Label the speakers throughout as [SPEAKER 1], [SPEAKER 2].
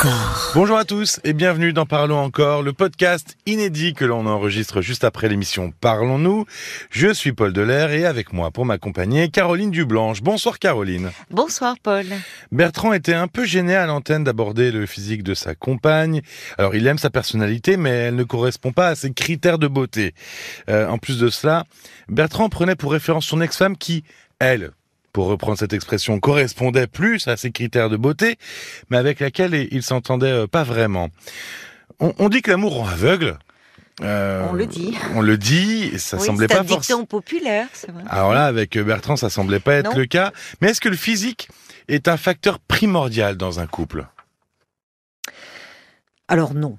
[SPEAKER 1] encore.
[SPEAKER 2] Bonjour à tous et bienvenue dans Parlons encore, le podcast inédit que l'on enregistre juste après l'émission Parlons-nous. Je suis Paul Delair et avec moi pour m'accompagner Caroline Dublanche. Bonsoir Caroline.
[SPEAKER 3] Bonsoir Paul.
[SPEAKER 2] Bertrand était un peu gêné à l'antenne d'aborder le physique de sa compagne. Alors il aime sa personnalité mais elle ne correspond pas à ses critères de beauté. Euh, en plus de cela, Bertrand prenait pour référence son ex-femme qui, elle, pour reprendre cette expression, correspondait plus à ses critères de beauté, mais avec laquelle il s'entendait euh, pas vraiment. On, on dit que l'amour rend aveugle.
[SPEAKER 3] Euh, on le dit.
[SPEAKER 2] On le dit, ça
[SPEAKER 3] oui,
[SPEAKER 2] semblait pas
[SPEAKER 3] forcément. Populaire, c'est vrai.
[SPEAKER 2] Alors là, avec Bertrand, ça semblait pas être
[SPEAKER 3] Non.
[SPEAKER 2] le cas. Mais est-ce que le physique est un facteur primordial dans un couple?
[SPEAKER 3] Alors non.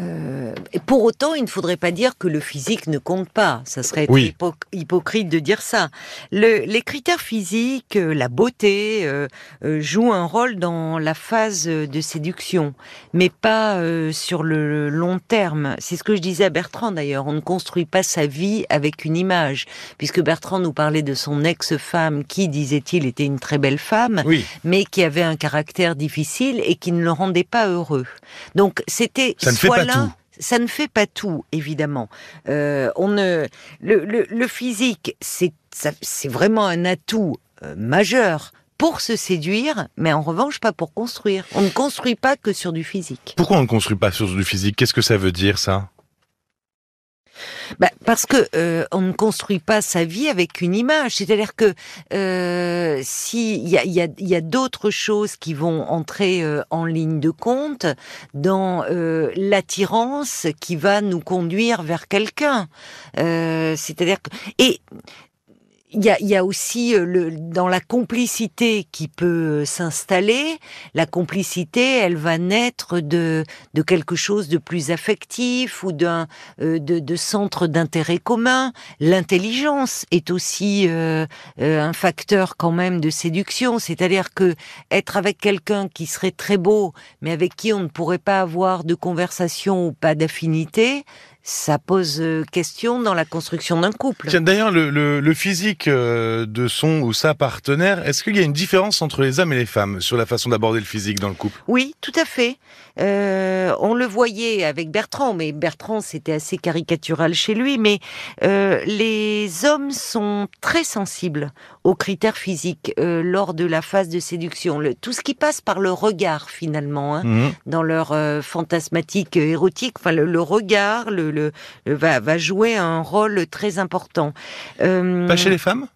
[SPEAKER 3] Euh, et pour autant, il ne faudrait pas dire que le physique ne compte pas. Ça serait être
[SPEAKER 2] Oui.
[SPEAKER 3] hypo- hypocrite de dire ça. Le- les critères physiques, euh, la beauté, euh, euh, jouent un rôle dans la phase de séduction, mais pas sur le long terme. C'est ce que je disais à Bertrand d'ailleurs. On ne construit pas sa vie avec une image, puisque Bertrand nous parlait de son ex-femme qui, disait-il, était une très belle femme
[SPEAKER 2] Oui,
[SPEAKER 3] mais qui avait un caractère difficile et qui ne le rendait pas heureux. Donc c'était soit
[SPEAKER 2] pas
[SPEAKER 3] là-
[SPEAKER 2] tout.
[SPEAKER 3] Ça ne fait pas tout, évidemment. Euh, on ne, le, le- le physique, c'est vraiment un atout euh, majeur pour se séduire, mais en revanche pas pour construire. On ne construit pas que sur du physique.
[SPEAKER 2] pourquoi on ne construit pas sur du physique? Qu'est-ce que ça veut dire ça?
[SPEAKER 3] Bah, parce que euh, on ne construit pas sa vie avec une image. C'est-à-dire que euh, si il y a, y a, y a d'autres choses qui vont entrer euh, en ligne de compte dans euh, l'attirance qui va nous conduire vers quelqu'un. Euh, C'est-à-dire que et il y a, y a aussi euh, le, dans la complicité qui peut euh, s'installer. La complicité, elle va naître de, de quelque chose de plus affectif ou d'un euh, de, de centre d'intérêt commun. L'intelligence est aussi euh, euh, un facteur quand même de séduction, c'est-à-dire que être avec quelqu'un qui serait très beau, mais avec qui on ne pourrait pas avoir de conversation ou pas d'affinité, ça pose euh, question dans la construction d'un couple.
[SPEAKER 2] Tiens, d'ailleurs, le, le- le physique euh, de son ou sa partenaire, est-ce qu'il y a une différence entre les hommes et les femmes sur la façon d'aborder le physique dans le couple?
[SPEAKER 3] Oui, tout à fait. Euh, on le voyait avec Bertrand, mais Bertrand c'était assez caricatural chez lui. Mais euh, les hommes sont très sensibles aux critères physiques euh, lors de la phase de séduction. Le- tout ce qui passe par le regard finalement, hein,
[SPEAKER 2] Mhm.
[SPEAKER 3] dans leur euh, fantasmatique euh, érotique, enfin le, le regard le, le- le- va, va jouer un rôle très important. Euh,
[SPEAKER 2] Pas chez les femmes?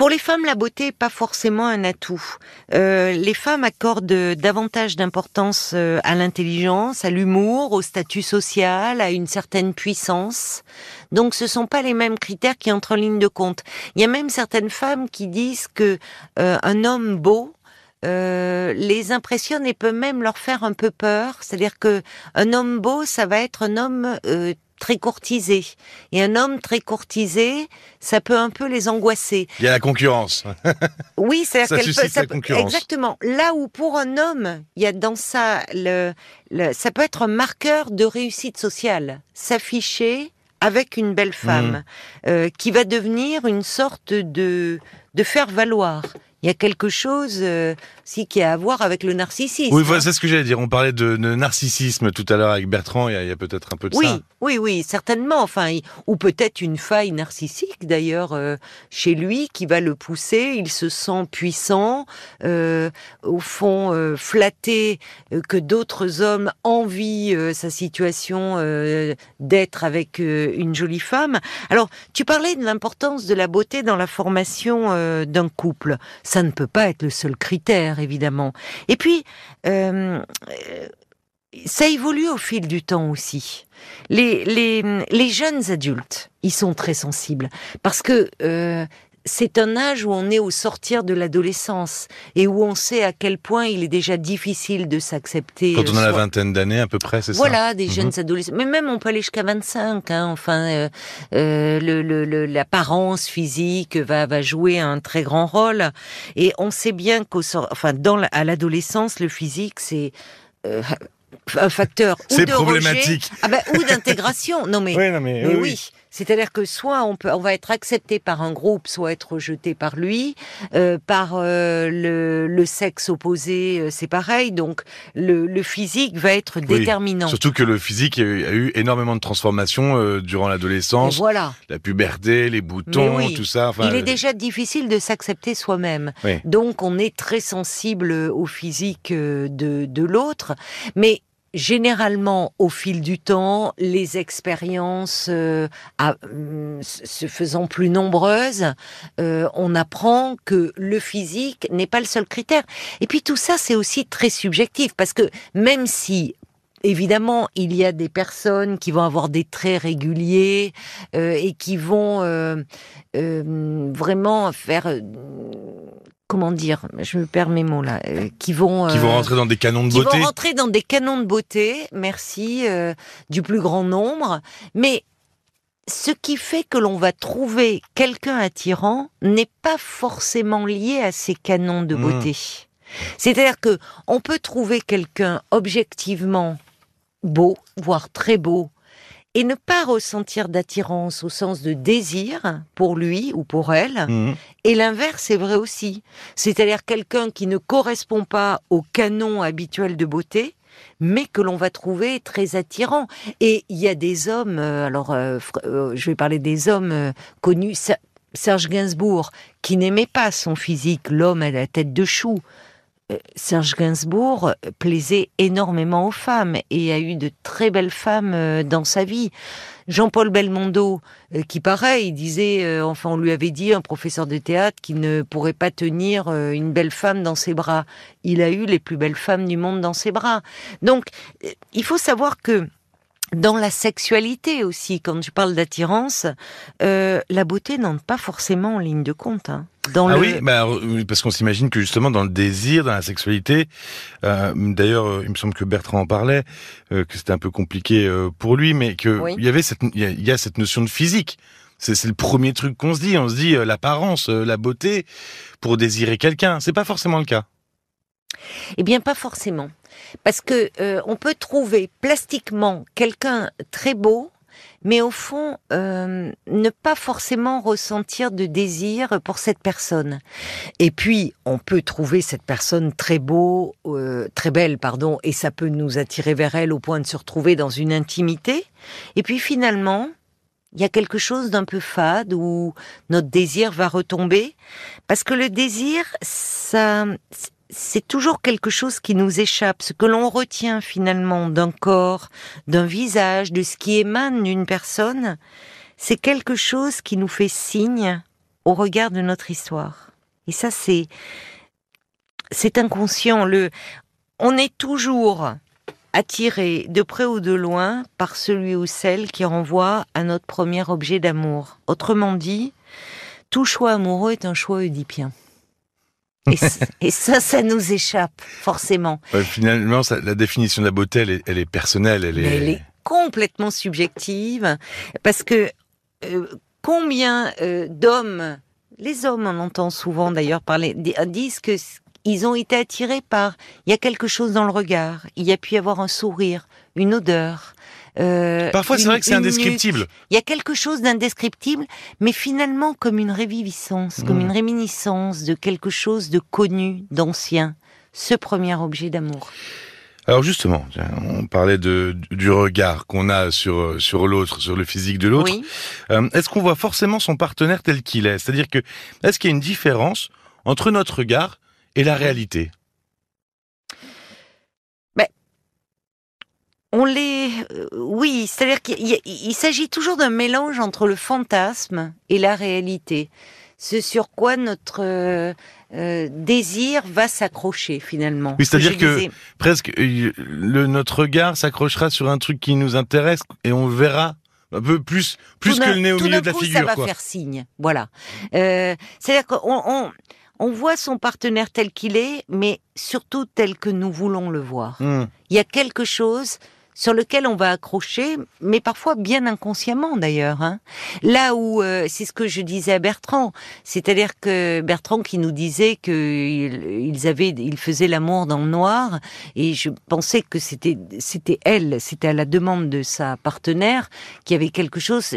[SPEAKER 3] Pour les femmes, la beauté n'est pas forcément un atout. Euh, les femmes accordent davantage d'importance euh, à l'intelligence, à l'humour, au statut social, à une certaine puissance. Donc, ce sont pas les mêmes critères qui entrent en ligne de compte. Il y a même certaines femmes qui disent que euh, un homme beau euh, les impressionne et peut même leur faire un peu peur. C'est-à-dire que un homme beau, ça va être un homme euh, très courtisé. Et un homme très courtisé, ça peut un peu les angoisser.
[SPEAKER 2] Il y a la concurrence.
[SPEAKER 3] Oui, c'est-à-dire qu'elle peut, ça
[SPEAKER 2] la concurrence.
[SPEAKER 3] exactement. Là où pour un homme, il y a dans ça le, le- ça peut être un marqueur de réussite sociale, s'afficher avec une belle femme,
[SPEAKER 2] Mhm.
[SPEAKER 3] euh, qui va devenir une sorte de de faire valoir. Il y a quelque chose euh, si qui a à voir avec le narcissisme.
[SPEAKER 2] Oui,
[SPEAKER 3] hein.
[SPEAKER 2] c'est ce que j'allais dire. On parlait de, de narcissisme tout à l'heure avec Bertrand. Il y a, peut-être un peu de
[SPEAKER 3] Oui,
[SPEAKER 2] ça.
[SPEAKER 3] oui, oui, certainement. Enfin, ou peut-être une faille narcissique d'ailleurs euh, chez lui qui va le pousser. Il se sent puissant, euh, au fond euh, flatté euh, que d'autres hommes envient euh, sa situation euh, d'être avec euh, une jolie femme. Alors, tu parlais de l'importance de la beauté dans la formation euh, d'un couple. Ça ne peut pas être le seul critère, évidemment. Et puis. euh, euh, ça évolue au fil du temps aussi. Les, jeunes adultes, ils sont très sensibles parce que euh, c'est un âge où on est au sortir de l'adolescence et où on sait à quel point il est déjà difficile de s'accepter.
[SPEAKER 2] Quand on a
[SPEAKER 3] euh,
[SPEAKER 2] la vingtaine d'années, à peu près, c'est
[SPEAKER 3] voilà, des
[SPEAKER 2] Mhm.
[SPEAKER 3] jeunes adolescents. Mais même on peut aller jusqu'à 25. Hein, enfin, euh, euh, l'apparence physique va, va jouer un très grand rôle. Et on sait bien qu'au sort, enfin, dans à l'adolescence, le physique, c'est euh, un facteur ou
[SPEAKER 2] C'est
[SPEAKER 3] de rejet,
[SPEAKER 2] problématique.
[SPEAKER 3] ah ben, ou d'intégration. Non mais,
[SPEAKER 2] ça Oui, non, mais,
[SPEAKER 3] mais oui,
[SPEAKER 2] oui.
[SPEAKER 3] C'est-à-dire que soit on peut, on va être accepté par un groupe, soit être rejeté par lui. Euh, par euh, le, le, sexe opposé, euh, c'est pareil. Donc le, le, physique va être déterminant.
[SPEAKER 2] Surtout que le physique a eu énormément de transformations euh, durant l'adolescence.
[SPEAKER 3] Voilà.
[SPEAKER 2] La puberté, les boutons, tout ça.
[SPEAKER 3] Enfin, Il est déjà difficile de s'accepter soi-même. Donc on est très sensible au physique de, de l'autre. Mais généralement, au fil du temps, les expériences euh, mm, se faisant plus nombreuses, euh, on apprend que le physique n'est pas le seul critère. Et puis tout ça, c'est aussi très subjectif, parce que même si Évidemment, il y a des personnes qui vont avoir des traits réguliers euh, et qui vont vraiment faire comment dire, je me perds mes mots là, euh, qui vont
[SPEAKER 2] qui vont euh, rentrer dans des canons de beauté,
[SPEAKER 3] qui vont rentrer dans des canons de beauté, merci, euh, du plus grand nombre, mais ce qui fait que l'on va trouver quelqu'un attirant n'est pas forcément lié à ces canons de hmm. beauté. C'est-à-dire que on peut trouver quelqu'un objectivement beau, voire très beau, et ne pas ressentir d'attirance au sens de désir pour lui ou pour elle. Mhm. Et l'inverse est vrai aussi. C'est-à-dire quelqu'un qui ne correspond pas au canon habituel de beauté, mais que l'on va trouver très attirant. Et il y a des hommes, euh, alors euh, euh, je vais parler des hommes connus, Serge Gainsbourg, qui n'aimait pas son physique, l'homme à la tête de chou. Serge Gainsbourg plaisait énormément aux femmes et a eu de très belles femmes euh, dans sa vie. Jean-Paul Belmondo, euh, qui pareil, disait, euh, enfin on lui avait dit, un professeur de théâtre, qui ne pourrait pas tenir une belle femme dans ses bras. Il a eu les plus belles femmes du monde dans ses bras. Donc, il faut savoir que dans la sexualité aussi, quand je parle d'attirance, la beauté n'entre pas forcément en ligne de compte. Hein
[SPEAKER 2] ah bah, oui, parce qu'on s'imagine que justement dans le désir, dans la sexualité, euh, d'ailleurs, euh, il me semble que Bertrand en parlait, euh, que c'était un peu compliqué pour lui, mais que il y avait cette, il y, a cette notion de physique. C'est le premier truc qu'on se dit. On se dit l'apparence, la beauté, pour désirer quelqu'un. C'est pas forcément le cas.
[SPEAKER 3] Eh bien, pas forcément, parce que on peut trouver plastiquement quelqu'un très beau mais au fond, euh, ne pas forcément ressentir de désir pour cette personne. Et puis, on peut trouver cette personne très beau, euh, très belle, pardon, et ça peut nous attirer vers elle au point de se retrouver dans une intimité. Et puis finalement, il y a quelque chose d'un peu fade où notre désir va retomber, parce que le désir, ça, c'est toujours quelque chose qui nous échappe. Ce que l'on retient finalement d'un corps, d'un visage, de ce qui émane d'une personne, c'est quelque chose qui nous fait signe au regard de notre histoire. Et ça, c'est, c'est inconscient. Le, on est toujours attiré de près ou de loin par celui ou celle qui renvoie à notre premier objet d'amour. Autrement dit, tout choix amoureux est un choix oedipien. Et, ça, ça nous échappe, forcément.
[SPEAKER 2] finalement, la définition de la beauté, elle est, personnelle. Elle est...
[SPEAKER 3] complètement subjective, parce que euh, combien euh, d'hommes, les hommes, on entend souvent d'ailleurs parler, disent que ils ont été attirés par, il y a quelque chose dans le regard, il y a pu y avoir un sourire, une odeur,
[SPEAKER 2] euh, Parfois, c'est vrai que c'est indescriptible.
[SPEAKER 3] Il y a quelque chose d'indescriptible, mais finalement comme une réviviscence, comme mmh. une réminiscence de quelque chose de connu, d'ancien. Ce premier objet d'amour.
[SPEAKER 2] Alors justement, on parlait de, du regard qu'on a sur sur l'autre, sur le physique de l'autre. Euh, est-ce qu'on voit forcément son partenaire tel qu'il est? C'est-à-dire que est-ce qu'il y a une différence entre notre regard et la réalité?
[SPEAKER 3] On les, euh, oui, c'est-à-dire qu'il s'agit toujours d'un mélange entre le fantasme et la réalité. Ce sur quoi notre euh, euh, désir va s'accrocher finalement.
[SPEAKER 2] Oui, c'est-à-dire que, presque le, notre regard s'accrochera sur un truc qui nous intéresse et on verra un peu plus plus que le nez au milieu de la figure.
[SPEAKER 3] Ça va faire signe, voilà. c'est-à-dire qu'on on, voit son partenaire tel qu'il est, mais surtout tel que nous voulons le voir. Hmm. Il y a quelque chose sur lequel on va accrocher, mais parfois bien inconsciemment d'ailleurs. Hein. Là où euh, c'est ce que je disais à Bertrand, c'est-à-dire que Bertrand qui nous disait que ils avaient, ils faisaient l'amour dans le noir, et je pensais que c'était c'était elle, c'était à la demande de sa partenaire qui avait quelque chose,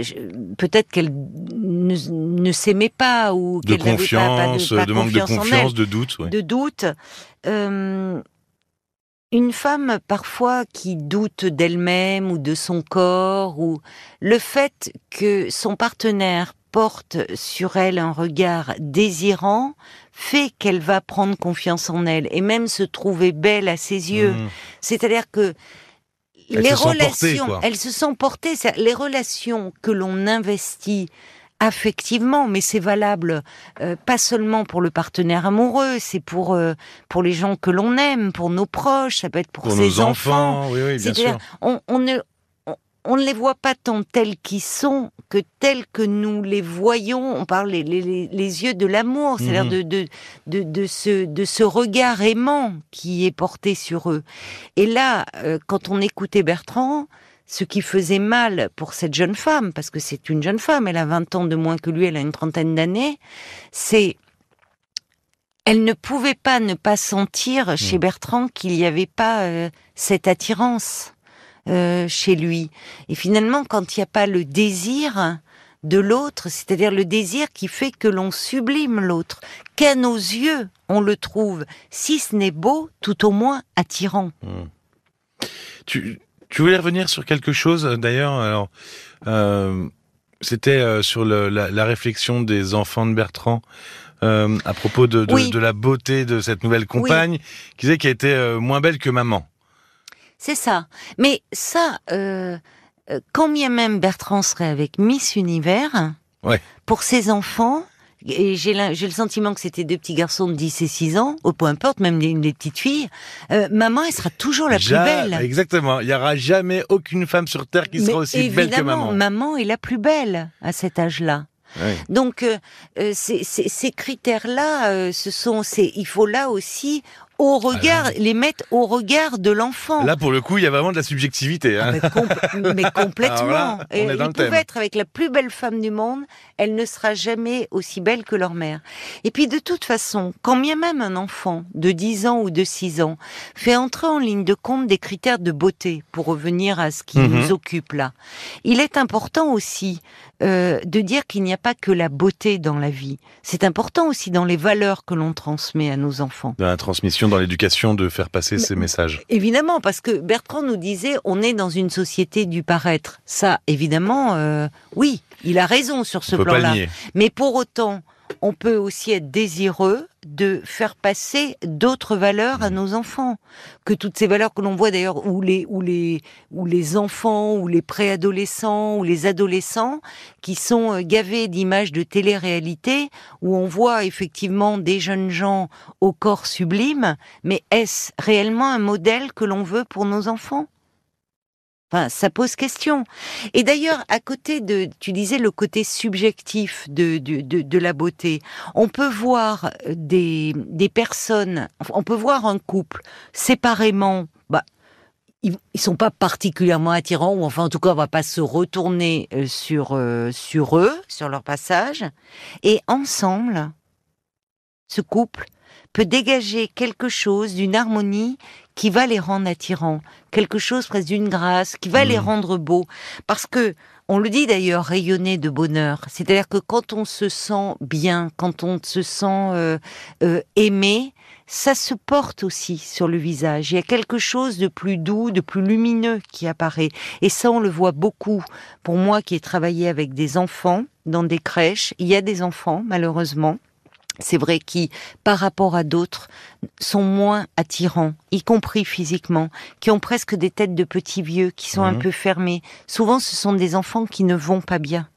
[SPEAKER 3] peut-être qu'elle ne, ne s'aimait pas ou
[SPEAKER 2] de
[SPEAKER 3] qu'elle n'avait pas,
[SPEAKER 2] confiance, de, manque de confiance, de doute. Ouais.
[SPEAKER 3] de doute. Euh, une femme parfois qui doute d'elle-même ou de son corps, ou le fait que son partenaire porte sur elle un regard désirant fait qu'elle va prendre confiance en elle et même se trouver belle à ses yeux.
[SPEAKER 2] Mmh.
[SPEAKER 3] C'est-à-dire que les relations,
[SPEAKER 2] quoi.
[SPEAKER 3] elles se sont portées. Les relations que l'on investit affectivement, mais c'est valable euh, pas seulement pour le partenaire amoureux, c'est pour euh, pour les gens que l'on aime, pour nos proches, ça peut être pour,
[SPEAKER 2] Pour
[SPEAKER 3] ses
[SPEAKER 2] nos enfants, oui, oui, bien
[SPEAKER 3] C'est-à-dire,
[SPEAKER 2] sûr.
[SPEAKER 3] on, on ne on, on ne les voit pas tant tels qu'ils sont que tels que nous les voyons. On parle les, les, les- les yeux de l'amour, c'est-à-dire
[SPEAKER 2] Mhm.
[SPEAKER 3] de, de, de, de ce, de ce regard aimant qui est porté sur eux. Et là, euh, quand on écoutait Bertrand, ce qui faisait mal pour cette jeune femme, parce que c'est une jeune femme, elle a 20 ans de moins que lui, elle a une trentaine d'années, c'est elle ne pouvait pas ne pas sentir chez Bertrand qu'il n'y avait pas euh, cette attirance euh, chez lui. Et finalement, quand il n'y a pas le désir de l'autre, c'est-à-dire le désir qui fait que l'on sublime l'autre, qu'à nos yeux on le trouve, si ce n'est beau, tout au moins attirant.
[SPEAKER 2] Tu, tu voulais revenir sur quelque chose euh, d'ailleurs. Alors, euh, c'était euh, sur le- la, la réflexion des enfants de Bertrand euh, à propos de, de,
[SPEAKER 3] Oui.
[SPEAKER 2] de la beauté de cette nouvelle compagne, qui disait qu'elle était euh, moins belle que maman.
[SPEAKER 3] C'est ça. Mais ça, euh, quand bien même Bertrand serait avec Miss Univers,
[SPEAKER 2] Ouais.
[SPEAKER 3] pour ses enfants, et j'ai le sentiment que c'était deux petits garçons de 10 et 6 ans, ou peu importe, même les, les petites filles, euh, maman, elle sera toujours la
[SPEAKER 2] Ja-
[SPEAKER 3] plus belle.
[SPEAKER 2] Exactement. Il y aura jamais aucune femme sur terre qui
[SPEAKER 3] Mais
[SPEAKER 2] sera aussi belle que maman.
[SPEAKER 3] maman est la plus belle à cet âge-là.
[SPEAKER 2] Ouais.
[SPEAKER 3] Donc, euh, euh, ces, ces- ces critères-là, euh, ce sont, c'est, il faut là aussi au regard, les mettre au regard de l'enfant.
[SPEAKER 2] Ah Là, pour le coup, il y a vraiment de la subjectivité.
[SPEAKER 3] Ah,
[SPEAKER 2] Hein.
[SPEAKER 3] mais, compl- mais complètement.
[SPEAKER 2] Alors là, on est dans
[SPEAKER 3] il
[SPEAKER 2] le
[SPEAKER 3] pouvait
[SPEAKER 2] thème.
[SPEAKER 3] être avec la plus belle femme du monde, elle ne sera jamais aussi belle que leur mère. Et puis de toute façon, quand bien même un enfant de 10 ans ou de 6 ans fait entrer en ligne de compte des critères de beauté, pour revenir à ce qui
[SPEAKER 2] Mhm.
[SPEAKER 3] nous occupe là, il est important aussi euh, de dire qu'il n'y a pas que la beauté dans la vie. C'est important aussi dans les valeurs que l'on transmet à nos enfants.
[SPEAKER 2] Dans la transmission, dans l'éducation, de faire passer ces messages.
[SPEAKER 3] Évidemment, parce que Bertrand nous disait, on est dans une société du paraître. Ça, évidemment, euh, oui, il a raison sur ce plan-là. Mais pour autant, on peut aussi être désireux de faire passer d'autres valeurs à nos enfants. Que toutes ces valeurs que l'on voit d'ailleurs, où les, où les, où les enfants, ou les préadolescents, ou les adolescents, qui sont euh, gavés d'images de télé-réalité, où on voit effectivement des jeunes gens au corps sublime, mais est-ce réellement un modèle que l'on veut pour nos enfants? Enfin, ça pose question. Et d'ailleurs, à côté de, tu disais le côté subjectif de, de, de, la beauté, on peut voir des, des personnes, on peut voir un couple séparément, bah, ils, ils sont pas particulièrement attirants, ou enfin en tout cas on va pas se retourner euh, sur, euh, sur eux, sur leur passage, et ensemble, ce couple peut dégager quelque chose d'une harmonie qui va les rendre attirants, quelque chose presque d'une grâce, qui va les rendre beaux. Parce que, on le dit d'ailleurs, rayonner de bonheur. C'est-à-dire que quand on se sent bien, quand on se sent euh, euh, aimé, ça se porte aussi sur le visage. Il y a quelque chose de plus doux, de plus lumineux qui apparaît. Et ça, on le voit beaucoup. Pour moi qui ai travaillé avec des enfants dans des crèches, il y a des enfants, malheureusement, c'est vrai, qui, par rapport à d'autres, sont moins attirants, y compris physiquement, qui ont presque des têtes de petits vieux, qui sont un
[SPEAKER 2] Mhm.
[SPEAKER 3] peu fermés. Souvent, ce sont des enfants qui ne vont pas bien.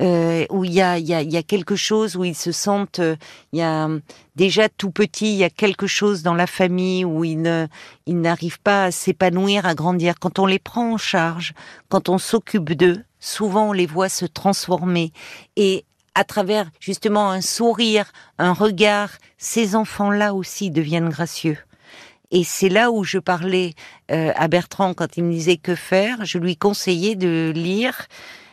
[SPEAKER 3] Euh, où il y a, y, a, y a quelque chose où ils se sentent, euh, il y a déjà tout petit, il y a quelque chose dans la famille où ils ne, ils n'arrivent pas à s'épanouir, à grandir. Quand on les prend en charge, quand on s'occupe d'eux, souvent on les voit se transformer et à travers justement un sourire, un regard, ces enfants-là aussi deviennent gracieux. Et c'est là où je parlais euh, à Bertrand quand il me disait que faire. Je lui conseillais de lire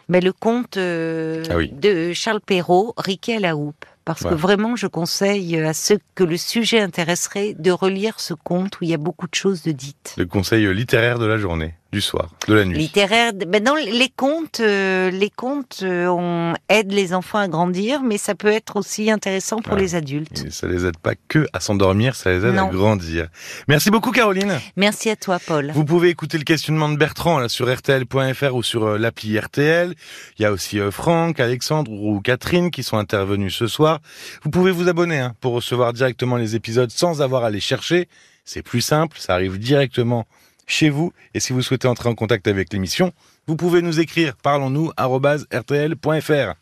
[SPEAKER 3] mais le conte euh,
[SPEAKER 2] Ah oui.
[SPEAKER 3] de Charles Perrault, Riquet à la houppe. Parce
[SPEAKER 2] Ouais.
[SPEAKER 3] que vraiment, je conseille à ceux que le sujet intéresserait de relire ce conte où il y a beaucoup de choses de dites.
[SPEAKER 2] Le conseil littéraire de la journée, du soir, de la nuit.
[SPEAKER 3] Littéraire. Ben non, les contes, euh, les contes, euh, on aide les enfants à grandir, mais ça peut être aussi intéressant pour
[SPEAKER 2] Ouais.
[SPEAKER 3] les adultes.
[SPEAKER 2] Et ça les aide pas que à s'endormir, ça les aide à grandir. Merci beaucoup Caroline.
[SPEAKER 3] Merci à toi, Paul.
[SPEAKER 2] Vous pouvez écouter le questionnement de Bertrand là, sur rtl.fr ou sur euh, l'appli RTL. Il y a aussi euh, Franck, Alexandre ou Catherine qui sont intervenus ce soir. Vous pouvez vous abonner hein, pour recevoir directement les épisodes sans avoir à les chercher. C'est plus simple, ça arrive directement chez vous. Et si vous souhaitez entrer en contact avec l'émission, vous pouvez nous écrire parlons-nous rtl.fr.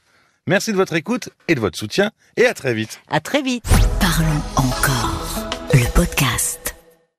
[SPEAKER 2] Merci de votre écoute et de votre soutien et à très vite.
[SPEAKER 3] À très vite.
[SPEAKER 1] Parlons encore. Le podcast.